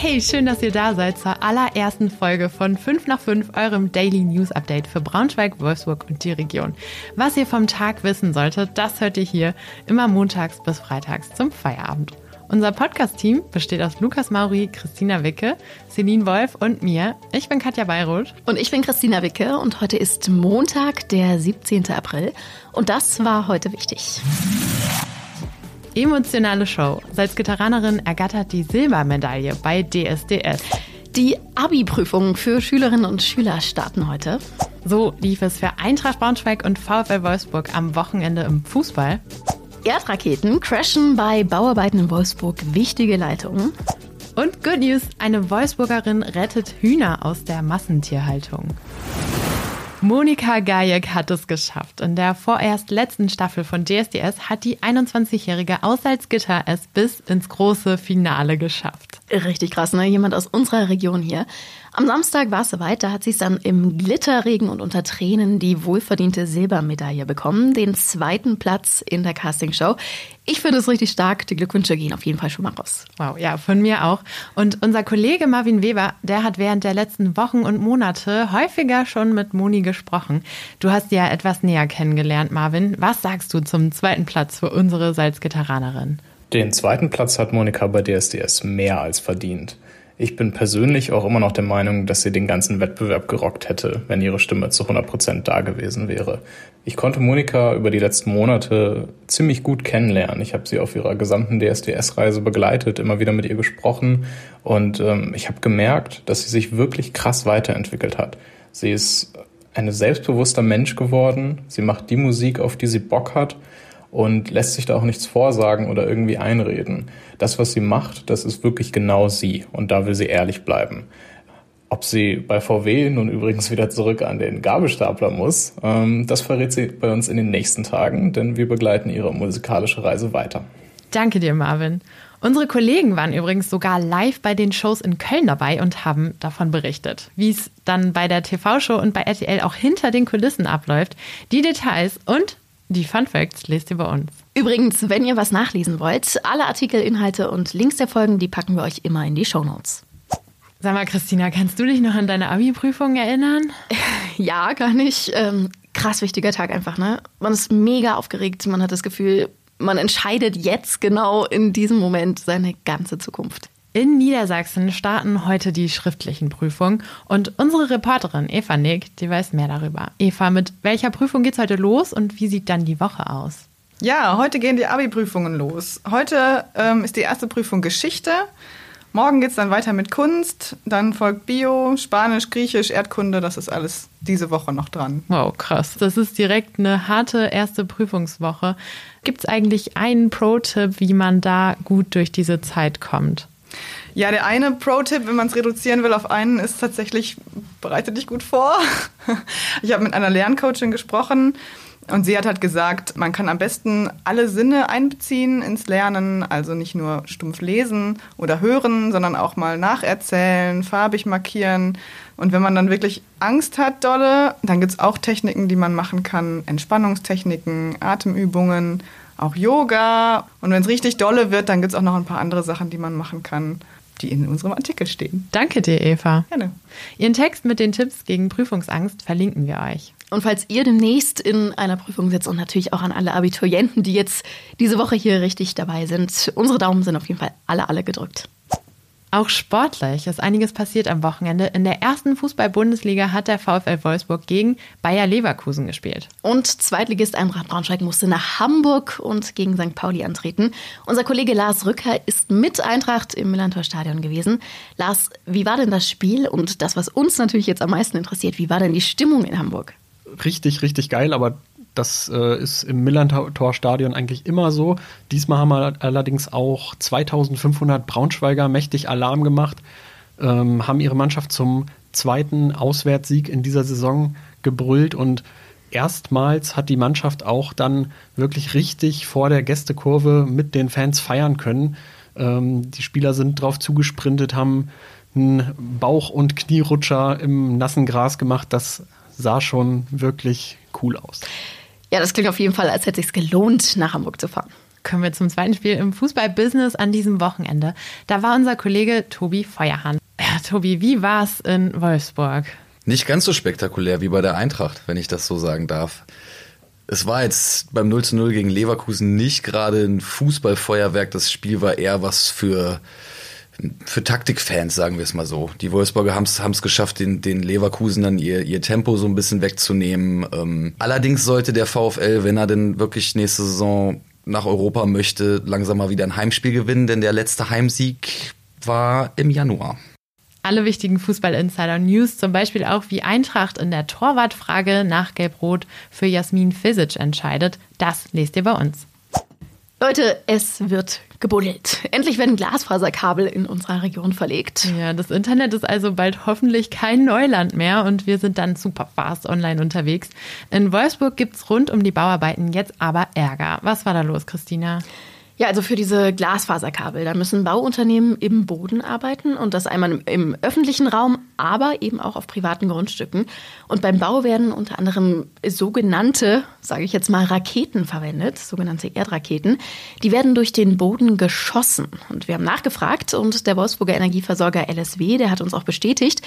Hey, schön, dass ihr da seid zur allerersten Folge von 5 nach 5, eurem Daily News Update für Braunschweig, Wolfsburg und die Region. Was ihr vom Tag wissen solltet, das hört ihr hier immer montags bis freitags zum Feierabend. Unser Podcast-Team besteht aus Lukas Mauri, Christina Wicke, Celine Wolf und mir. Ich bin Katja Bayroth. Und ich bin Christina Wicke und heute ist Montag, der 17. April. Und das war heute wichtig. Emotionale Show. Salzgitteranerin ergattert die Silbermedaille bei DSDS. Die Abi-Prüfungen für Schülerinnen und Schüler starten heute. So lief es für Eintracht Braunschweig und VfL Wolfsburg am Wochenende im Fußball. Erdraketen crashen bei Bauarbeiten in Wolfsburg wichtige Leitungen. Und Good News, eine Wolfsburgerin rettet Hühner aus der Massentierhaltung. Monika Gajek hat es geschafft. In der vorerst letzten Staffel von DSDS hat die 21-Jährige aus Salzgitter es bis ins große Finale geschafft. Richtig krass, ne? Jemand aus unserer Region hier. Am Samstag war es soweit, da hat sie dann im Glitterregen und unter Tränen die wohlverdiente Silbermedaille bekommen, den zweiten Platz in der Castingshow. Ich finde es richtig stark, die Glückwünsche gehen auf jeden Fall schon mal raus. Wow, ja, von mir auch. Und unser Kollege Marvin Weber, der hat während der letzten Wochen und Monate häufiger schon mit Moni gesprochen. Du hast ja etwas näher kennengelernt, Marvin. Was sagst du zum zweiten Platz für unsere Salzgitteranerin? Den zweiten Platz hat Monika bei DSDS mehr als verdient. Ich bin persönlich auch immer noch der Meinung, dass sie den ganzen Wettbewerb gerockt hätte, wenn ihre Stimme zu 100 Prozent da gewesen wäre. Ich konnte Monika über die letzten Monate ziemlich gut kennenlernen. Ich habe sie auf ihrer gesamten DSDS-Reise begleitet, immer wieder mit ihr gesprochen und ähm, ich habe gemerkt, dass sie sich wirklich krass weiterentwickelt hat. Sie ist ein selbstbewusster Mensch geworden. Sie macht die Musik, auf die sie Bock hat und lässt sich da auch nichts vorsagen oder irgendwie einreden. Das, was sie macht, das ist wirklich genau sie und da will sie ehrlich bleiben. Ob sie bei VW nun übrigens wieder zurück an den Gabelstapler muss, ähm, das verrät sie bei uns in den nächsten Tagen, denn wir begleiten ihre musikalische Reise weiter. Danke dir, Marvin. Unsere Kollegen waren übrigens sogar live bei den Shows in Köln dabei und haben davon berichtet, wie es dann bei der TV-Show und bei RTL auch hinter den Kulissen abläuft. Die Details und die Fun Facts lest ihr bei uns. Übrigens, wenn ihr was nachlesen wollt, alle Artikel, Inhalte und Links der Folgen, die packen wir euch immer in die Show Notes. Sag mal, Christina, kannst du dich noch an deine Abi-Prüfung erinnern? Ja, gar nicht. Ähm, krass wichtiger Tag einfach, ne? Man ist mega aufgeregt. Man hat das Gefühl, man entscheidet jetzt genau in diesem Moment seine ganze Zukunft. In Niedersachsen starten heute die schriftlichen Prüfungen und unsere Reporterin Eva Nick, die weiß mehr darüber. Eva, mit welcher Prüfung geht's heute los und wie sieht dann die Woche aus? Ja, heute gehen die Abi-Prüfungen los. Heute ähm, ist die erste Prüfung Geschichte. Morgen geht es dann weiter mit Kunst, dann folgt Bio, Spanisch, Griechisch, Erdkunde, das ist alles diese Woche noch dran. Wow, krass. Das ist direkt eine harte erste Prüfungswoche. Gibt es eigentlich einen Pro-Tipp, wie man da gut durch diese Zeit kommt? Ja, der eine Pro-Tipp, wenn man es reduzieren will auf einen, ist tatsächlich, bereite dich gut vor. Ich habe mit einer Lerncoachin gesprochen und sie hat halt gesagt, man kann am besten alle Sinne einbeziehen ins Lernen, also nicht nur stumpf lesen oder hören, sondern auch mal nacherzählen, farbig markieren. Und wenn man dann wirklich Angst hat, dolle, dann gibt es auch Techniken, die man machen kann, Entspannungstechniken, Atemübungen, auch Yoga. Und wenn es richtig dolle wird, dann gibt es auch noch ein paar andere Sachen, die man machen kann die in unserem Artikel stehen. Danke dir, Eva. Gerne. Ihren Text mit den Tipps gegen Prüfungsangst verlinken wir euch. Und falls ihr demnächst in einer Prüfung sitzt und natürlich auch an alle Abiturienten, die jetzt diese Woche hier richtig dabei sind, unsere Daumen sind auf jeden Fall alle, alle gedrückt. Auch sportlich ist einiges passiert am Wochenende. In der ersten Fußball-Bundesliga hat der VfL Wolfsburg gegen Bayer Leverkusen gespielt. Und Zweitligist Eintracht Braunschweig musste nach Hamburg und gegen St. Pauli antreten. Unser Kollege Lars Rücker ist mit Eintracht im Millantor-Stadion gewesen. Lars, wie war denn das Spiel und das, was uns natürlich jetzt am meisten interessiert, wie war denn die Stimmung in Hamburg? Richtig, richtig geil, aber das äh, ist im Millantor-Stadion eigentlich immer so. Diesmal haben wir allerdings auch 2500 Braunschweiger mächtig Alarm gemacht, ähm, haben ihre Mannschaft zum zweiten Auswärtssieg in dieser Saison gebrüllt und erstmals hat die Mannschaft auch dann wirklich richtig vor der Gästekurve mit den Fans feiern können. Ähm, die Spieler sind drauf zugesprintet, haben einen Bauch- und Knierutscher im nassen Gras gemacht. Das sah schon wirklich cool aus. Ja, das klingt auf jeden Fall, als hätte es sich gelohnt, nach Hamburg zu fahren. kommen wir zum zweiten Spiel im Fußball-Business an diesem Wochenende. Da war unser Kollege Tobi Feuerhahn. Ja, Tobi, wie war's in Wolfsburg? Nicht ganz so spektakulär wie bei der Eintracht, wenn ich das so sagen darf. Es war jetzt beim 0 zu 0 gegen Leverkusen nicht gerade ein Fußballfeuerwerk. Das Spiel war eher was für, für Taktikfans, sagen wir es mal so. Die Wolfsburger haben es geschafft, den, den Leverkusen dann ihr, ihr Tempo so ein bisschen wegzunehmen. Ähm, allerdings sollte der VfL, wenn er denn wirklich nächste Saison nach Europa möchte, langsam mal wieder ein Heimspiel gewinnen, denn der letzte Heimsieg war im Januar. Alle wichtigen Fußball-Insider-News, zum Beispiel auch wie Eintracht in der Torwartfrage nach Gelb-Rot für Jasmin Fisic entscheidet, das lest ihr bei uns. Leute, es wird gebuddelt. Endlich werden Glasfaserkabel in unserer Region verlegt. Ja, das Internet ist also bald hoffentlich kein Neuland mehr und wir sind dann super fast online unterwegs. In Wolfsburg gibt es rund um die Bauarbeiten jetzt aber Ärger. Was war da los, Christina? Ja, also für diese Glasfaserkabel, da müssen Bauunternehmen im Boden arbeiten und das einmal im öffentlichen Raum, aber eben auch auf privaten Grundstücken. Und beim Bau werden unter anderem sogenannte, sage ich jetzt mal, Raketen verwendet, sogenannte Erdraketen. Die werden durch den Boden geschossen. Und wir haben nachgefragt und der Wolfsburger Energieversorger LSW, der hat uns auch bestätigt,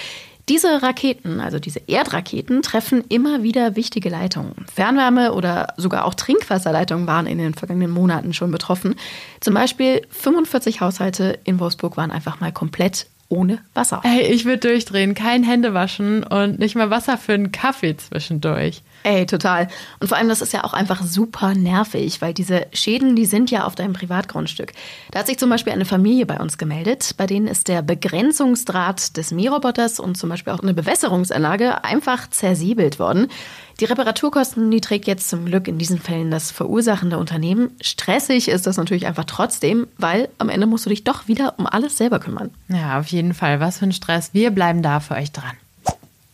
diese Raketen, also diese Erdraketen, treffen immer wieder wichtige Leitungen. Fernwärme oder sogar auch Trinkwasserleitungen waren in den vergangenen Monaten schon betroffen. Zum Beispiel 45 Haushalte in Wolfsburg waren einfach mal komplett ohne Wasser. Ey, ich würde durchdrehen. Kein Händewaschen und nicht mal Wasser für einen Kaffee zwischendurch. Ey, total. Und vor allem, das ist ja auch einfach super nervig, weil diese Schäden, die sind ja auf deinem Privatgrundstück. Da hat sich zum Beispiel eine Familie bei uns gemeldet, bei denen ist der Begrenzungsdraht des Mähroboters und zum Beispiel auch eine Bewässerungsanlage einfach zersiebelt worden. Die Reparaturkosten, die trägt jetzt zum Glück in diesen Fällen das verursachende Unternehmen. Stressig ist das natürlich einfach trotzdem, weil am Ende musst du dich doch wieder um alles selber kümmern. Ja, auf jeden Fall. Was für ein Stress. Wir bleiben da für euch dran.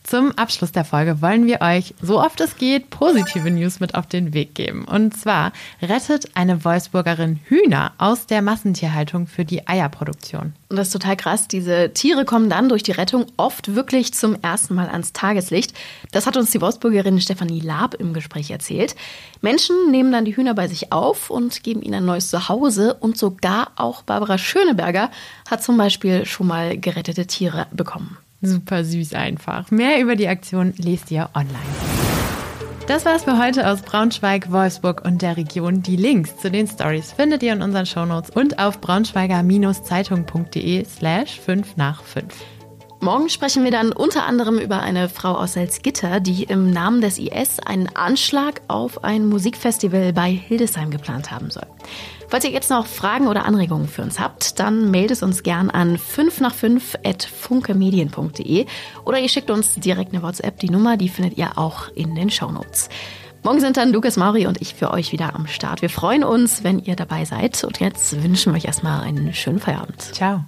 Zum Abschluss der Folge wollen wir euch, so oft es geht, positive News mit auf den Weg geben. Und zwar rettet eine Wolfsburgerin Hühner aus der Massentierhaltung für die Eierproduktion. Und das ist total krass. Diese Tiere kommen dann durch die Rettung oft wirklich zum ersten Mal ans Tageslicht. Das hat uns die Wolfsburgerin Stefanie Laab im Gespräch erzählt. Menschen nehmen dann die Hühner bei sich auf und geben ihnen ein neues Zuhause. Und sogar auch Barbara Schöneberger hat zum Beispiel schon mal gerettete Tiere bekommen. Super süß einfach. Mehr über die Aktion lest ihr online. Das war's für heute aus Braunschweig, Wolfsburg und der Region. Die Links zu den Stories findet ihr in unseren Shownotes und auf braunschweiger-zeitung.de slash 5 nach 5. Morgen sprechen wir dann unter anderem über eine Frau aus Salzgitter, die im Namen des IS einen Anschlag auf ein Musikfestival bei Hildesheim geplant haben soll. Falls ihr jetzt noch Fragen oder Anregungen für uns habt, dann meldet uns gern an 5 nach 5 at funkemedien.de oder ihr schickt uns direkt eine WhatsApp. Die Nummer, die findet ihr auch in den Shownotes. Morgen sind dann Lukas Mauri und ich für euch wieder am Start. Wir freuen uns, wenn ihr dabei seid. Und jetzt wünschen wir euch erstmal einen schönen Feierabend. Ciao.